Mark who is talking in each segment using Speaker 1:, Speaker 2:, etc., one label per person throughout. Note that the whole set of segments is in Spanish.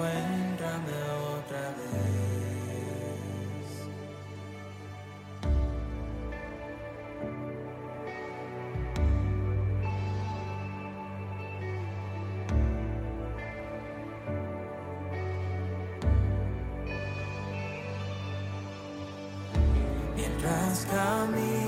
Speaker 1: encuéntrame otra vez. Mientras camino.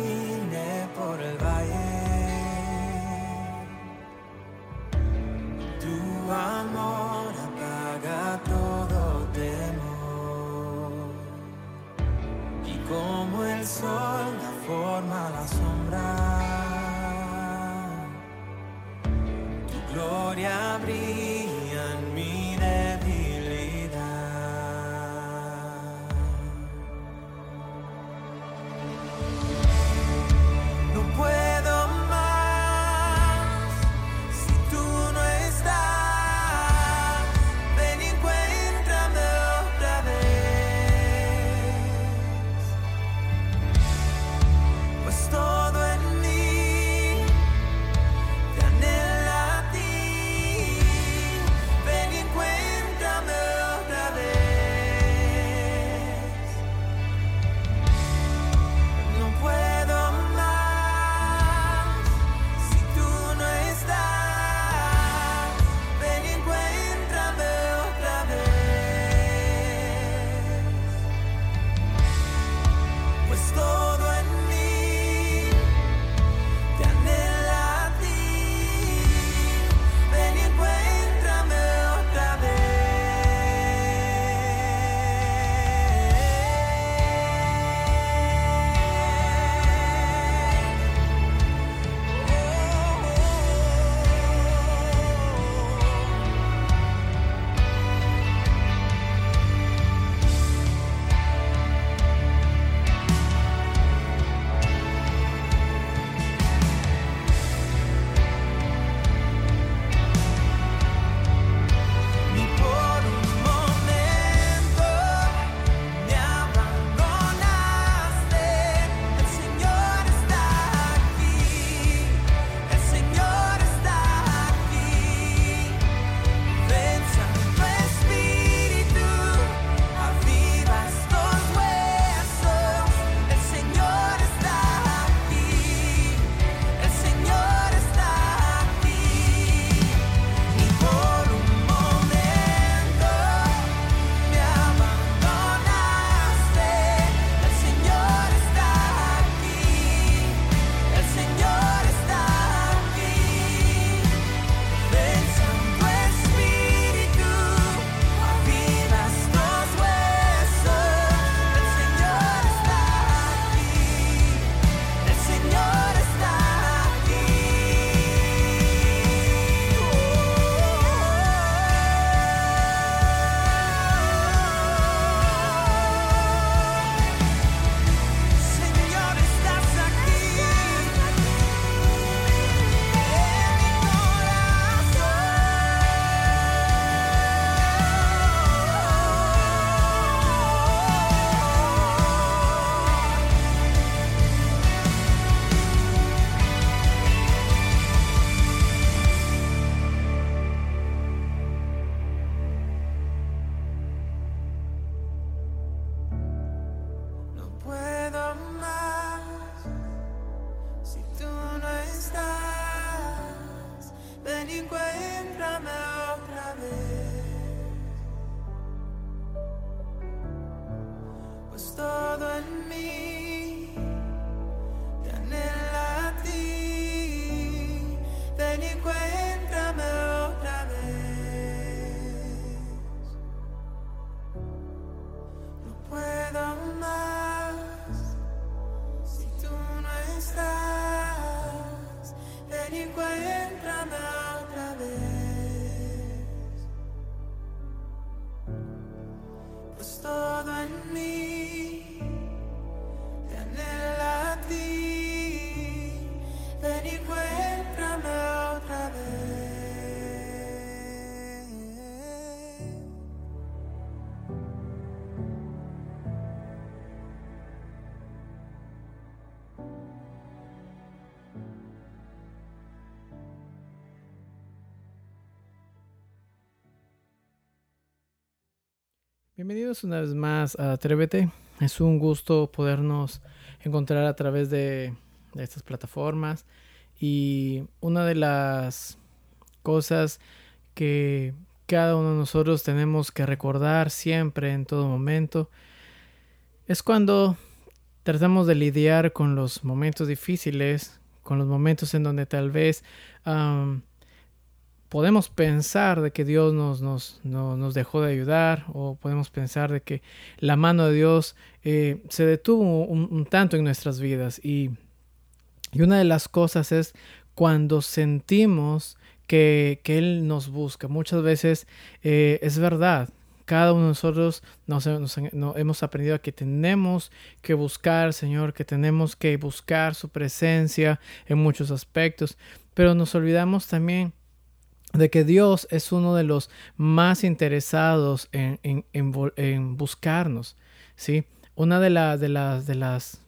Speaker 2: Bienvenidos una vez más a Atrévete. Es un gusto podernos encontrar a través de, de estas plataformas. Y una de las cosas que cada uno de nosotros tenemos que recordar siempre, en todo momento, es cuando tratamos de lidiar con los momentos difíciles, con los momentos en donde tal vez podemos pensar de que Dios nos, nos, nos, dejó de ayudar o podemos pensar de que la mano de Dios eh, se detuvo un, tanto en nuestras vidas y, y, una de las cosas es cuando sentimos que, que Él nos busca. Muchas veces eh, es verdad, cada uno de nosotros nos, hemos aprendido a que tenemos que buscar, Señor, que tenemos que buscar su presencia en muchos aspectos, pero nos olvidamos también de que Dios es uno de los más interesados en, en, buscarnos, ¿sí? Una de, de, las, de las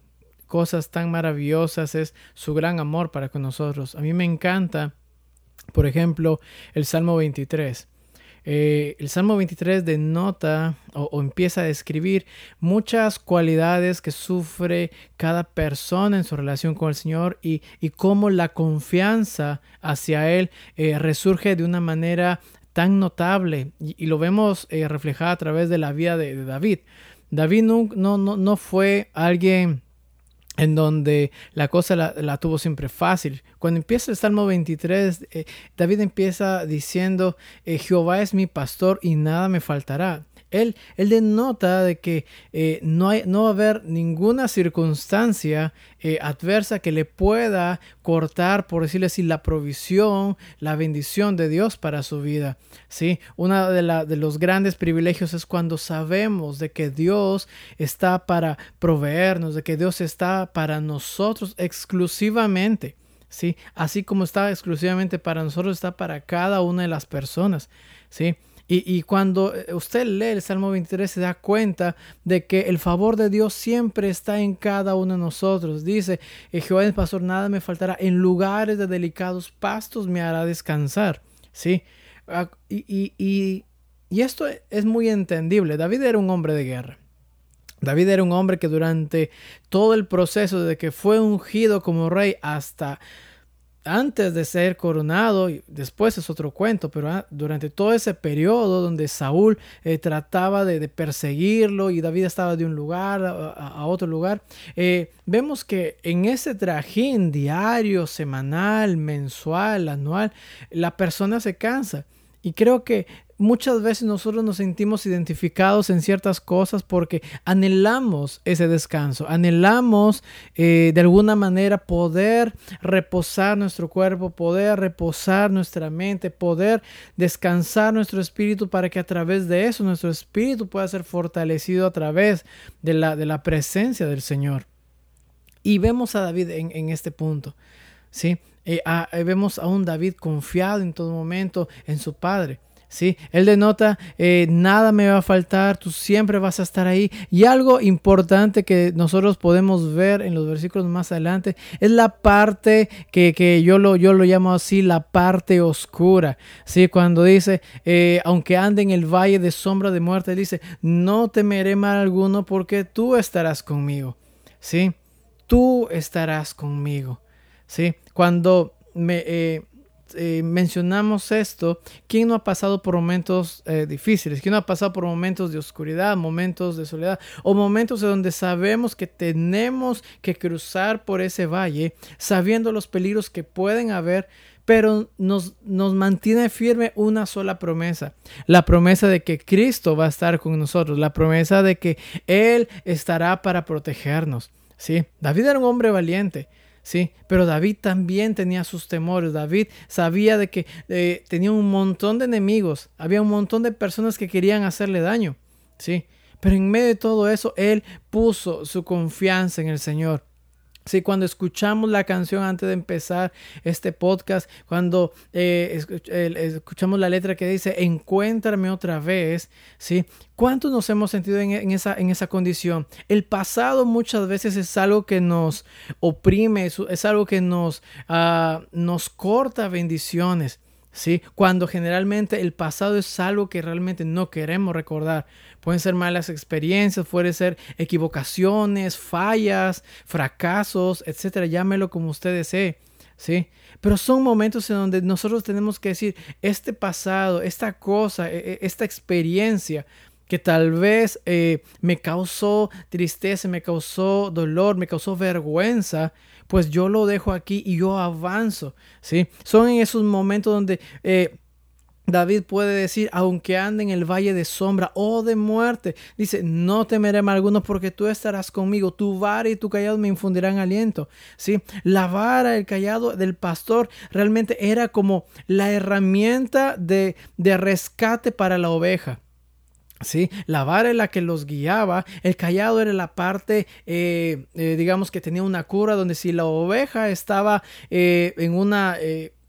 Speaker 2: cosas tan maravillosas es su gran amor para con nosotros. A mí me encanta, por ejemplo, el Salmo 23. Eh, el Salmo 23 denota o, empieza a describir muchas cualidades que sufre cada persona en su relación con el Señor y, cómo la confianza hacia Él eh, resurge de una manera tan notable y, lo vemos eh, reflejado a través de la vida de, David. David no, no, no fue alguien en donde la cosa la, tuvo siempre fácil. Cuando empieza el Salmo 23, eh, David empieza diciendo, eh, Jehová es mi pastor y nada me faltará. Él, él denota de que eh, no, hay, no va a haber ninguna circunstancia eh, adversa que le pueda cortar, por decirle así, la provisión, la bendición de Dios para su vida. ¿sí? Uno de, de los grandes privilegios es cuando sabemos de que Dios está para proveernos, de que Dios está para nosotros exclusivamente. ¿sí? Así como está exclusivamente para nosotros, está para cada una de las personas. ¿sí? Y, cuando eh, usted lee el Salmo 23 se da cuenta de que el favor de Dios siempre está en cada uno de nosotros. Dice, eh, Jehová es pastor, nada me faltará. En lugares de delicados pastos me hará descansar. ¿Sí? Ah, y, y, y esto es muy entendible. David era un hombre de guerra. David era un hombre que durante todo el proceso de que fue ungido como rey hasta antes de ser coronado, y después es otro cuento, pero durante todo ese periodo donde Saúl eh, trataba de, perseguirlo y David estaba de un lugar a, otro lugar, eh, vemos que en ese trajín diario, semanal, mensual, anual, la persona se cansa. Y creo que muchas veces nosotros nos sentimos identificados en ciertas cosas porque anhelamos ese descanso, anhelamos eh, de alguna manera poder reposar nuestro cuerpo, poder reposar nuestra mente, poder descansar nuestro espíritu para que a través de eso nuestro espíritu pueda ser fortalecido a través de la, de la presencia del Señor. Y vemos a David en, este punto. ¿sí? Eh, vemos a un David confiado en todo momento en su Padre. ¿Sí? Él denota, eh, nada me va a faltar, tú siempre vas a estar ahí. Y algo importante que nosotros podemos ver en los versículos más adelante es la parte que, yo, lo, yo lo llamo así, la parte oscura, ¿sí? Cuando dice, eh, aunque ande en el valle de sombra de muerte, dice, no temeré mal alguno porque tú estarás conmigo, ¿sí? Tú estarás conmigo, ¿sí? Cuando me... Eh, eh, mencionamos esto, ¿quién no ha pasado por momentos eh, difíciles? ¿Quién no ha pasado por momentos de oscuridad, momentos de soledad o momentos en donde sabemos que tenemos que cruzar por ese valle, sabiendo los peligros que pueden haber? pero nos, nos, mantiene firme una sola promesa, la promesa de que Cristo va a estar con nosotros, la promesa de que Él estará para protegernos. ¿sí? David era un hombre valiente, Sí, pero David también tenía sus temores. David sabía de que eh, tenía un montón de enemigos, había un montón de personas que querían hacerle daño. Sí, pero en medio de todo eso, él puso su confianza en el Señor. Sí, cuando escuchamos la canción antes de empezar este podcast, cuando eh, escuchamos la letra que dice, encuéntrame otra vez, ¿sí? ¿Cuántos nos hemos sentido en, esa, en esa condición? El pasado muchas veces es algo que nos oprime, es, algo que nos, ah, nos corta bendiciones. ¿Sí? Cuando generalmente el pasado es algo que realmente no queremos recordar. Pueden ser malas experiencias, pueden ser equivocaciones, fallas, fracasos, etcétera, llámelo como usted desee, ¿sí? Pero son momentos en donde nosotros tenemos que decir, este pasado, esta cosa, e, e, esta experiencia que tal vez eh, me causó tristeza, me causó dolor, me causó vergüenza, pues yo lo dejo aquí y yo avanzo, ¿sí? Son en esos momentos donde... Eh, David puede decir, aunque ande en el valle de sombra o de muerte, dice, no temeré mal alguno porque tú estarás conmigo, tu vara y tu callado me infundirán aliento. ¿Sí? La vara, el callado del pastor realmente era como la herramienta de, de rescate para la oveja. ¿Sí? La vara es la que los guiaba, el callado era la parte, eh, eh, digamos que tenía una cura donde si la oveja estaba eh, en una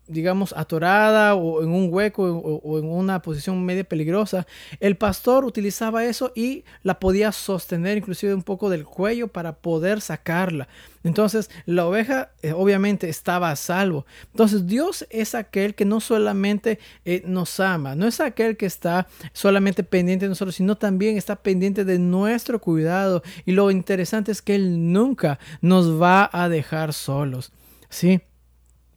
Speaker 2: digamos, atorada o en un hueco o, en una posición media peligrosa, el pastor utilizaba eso y la podía sostener inclusive un poco del cuello para poder sacarla. Entonces la oveja eh, obviamente estaba a salvo. Entonces Dios es aquel que no solamente eh, nos ama, no es aquel que está solamente pendiente de nosotros, sino también está pendiente de nuestro cuidado. Y lo interesante es que Él nunca nos va a dejar solos. ¿Sí?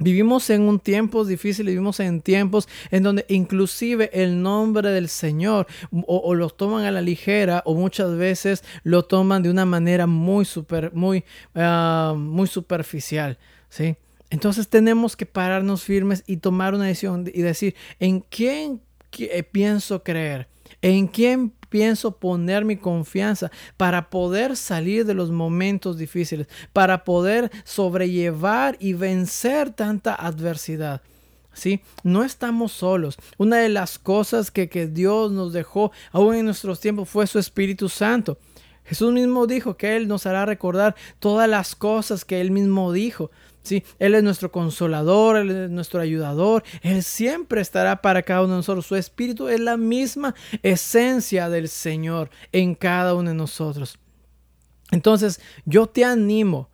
Speaker 2: Vivimos en un tiempo difícil, vivimos en tiempos en donde inclusive el nombre del Señor o, lo toman a la ligera o muchas veces lo toman de una manera muy super, muy, ah, muy superficial, ¿sí? Entonces tenemos que pararnos firmes y tomar una decisión y decir, ¿en quién pienso creer? ¿En quién pienso poner mi confianza para poder salir de los momentos difíciles, para poder sobrellevar y vencer tanta adversidad. ¿Sí? No estamos solos. Una de las cosas que, que Dios nos dejó aún en nuestros tiempos fue su Espíritu Santo. Jesús mismo dijo que Él nos hará recordar todas las cosas que Él mismo dijo. Él es nuestro consolador, Él es nuestro ayudador, Él siempre estará para cada uno de nosotros. Su espíritu es la misma esencia del Señor en cada uno de nosotros. Entonces, yo te animo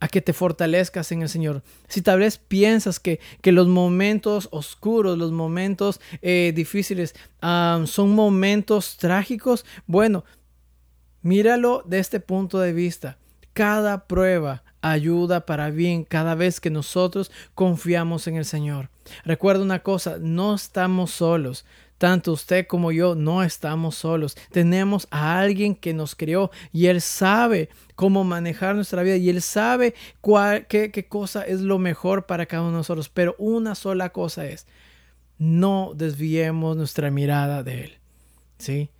Speaker 2: a que te fortalezcas en el Señor. Si tal vez piensas que, que los momentos oscuros, los momentos eh, difíciles ah, son momentos trágicos, bueno, míralo de este punto de vista. Cada prueba, ayuda para bien cada vez que nosotros confiamos en el Señor. Recuerda una cosa, no estamos solos. Tanto usted como yo no estamos solos. Tenemos a alguien que nos creó y Él sabe cómo manejar nuestra vida y Él sabe qué, qué cosa es lo mejor para cada uno de nosotros. Pero una sola cosa es, no desviemos nuestra mirada de Él. ¿Sí?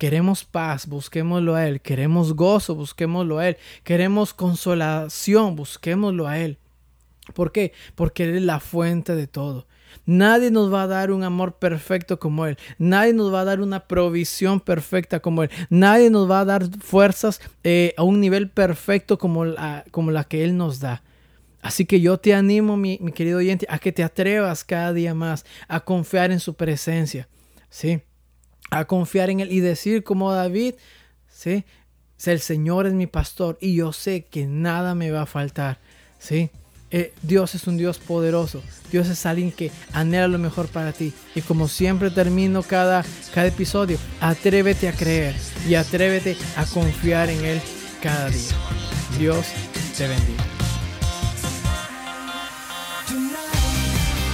Speaker 2: Queremos paz, busquémoslo a Él. Queremos gozo, busquémoslo a Él. Queremos consolación, busquémoslo a Él. ¿Por qué? Porque Él es la fuente de todo. Nadie nos va a dar un amor perfecto como Él. Nadie nos va a dar una provisión perfecta como Él. Nadie nos va a dar fuerzas eh, a un nivel perfecto como la, como la que Él nos da. Así que yo te animo, mi, mi querido oyente, a que te atrevas cada día más a confiar en su presencia. ¿Sí? A confiar en Él y decir como David, ¿sí? El Señor es mi pastor y yo sé que nada me va a faltar, ¿sí? Eh, Dios es un Dios poderoso. Dios es alguien que anhela lo mejor para ti. Y como siempre termino cada, cada episodio, atrévete a creer y atrévete a confiar en Él cada día. Dios te bendiga.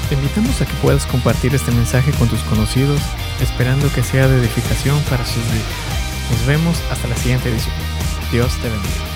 Speaker 3: Te invitamos a que puedas compartir este mensaje con tus conocidos, esperando que sea de edificación para sus vidas. Nos vemos hasta la siguiente edición. Dios te bendiga.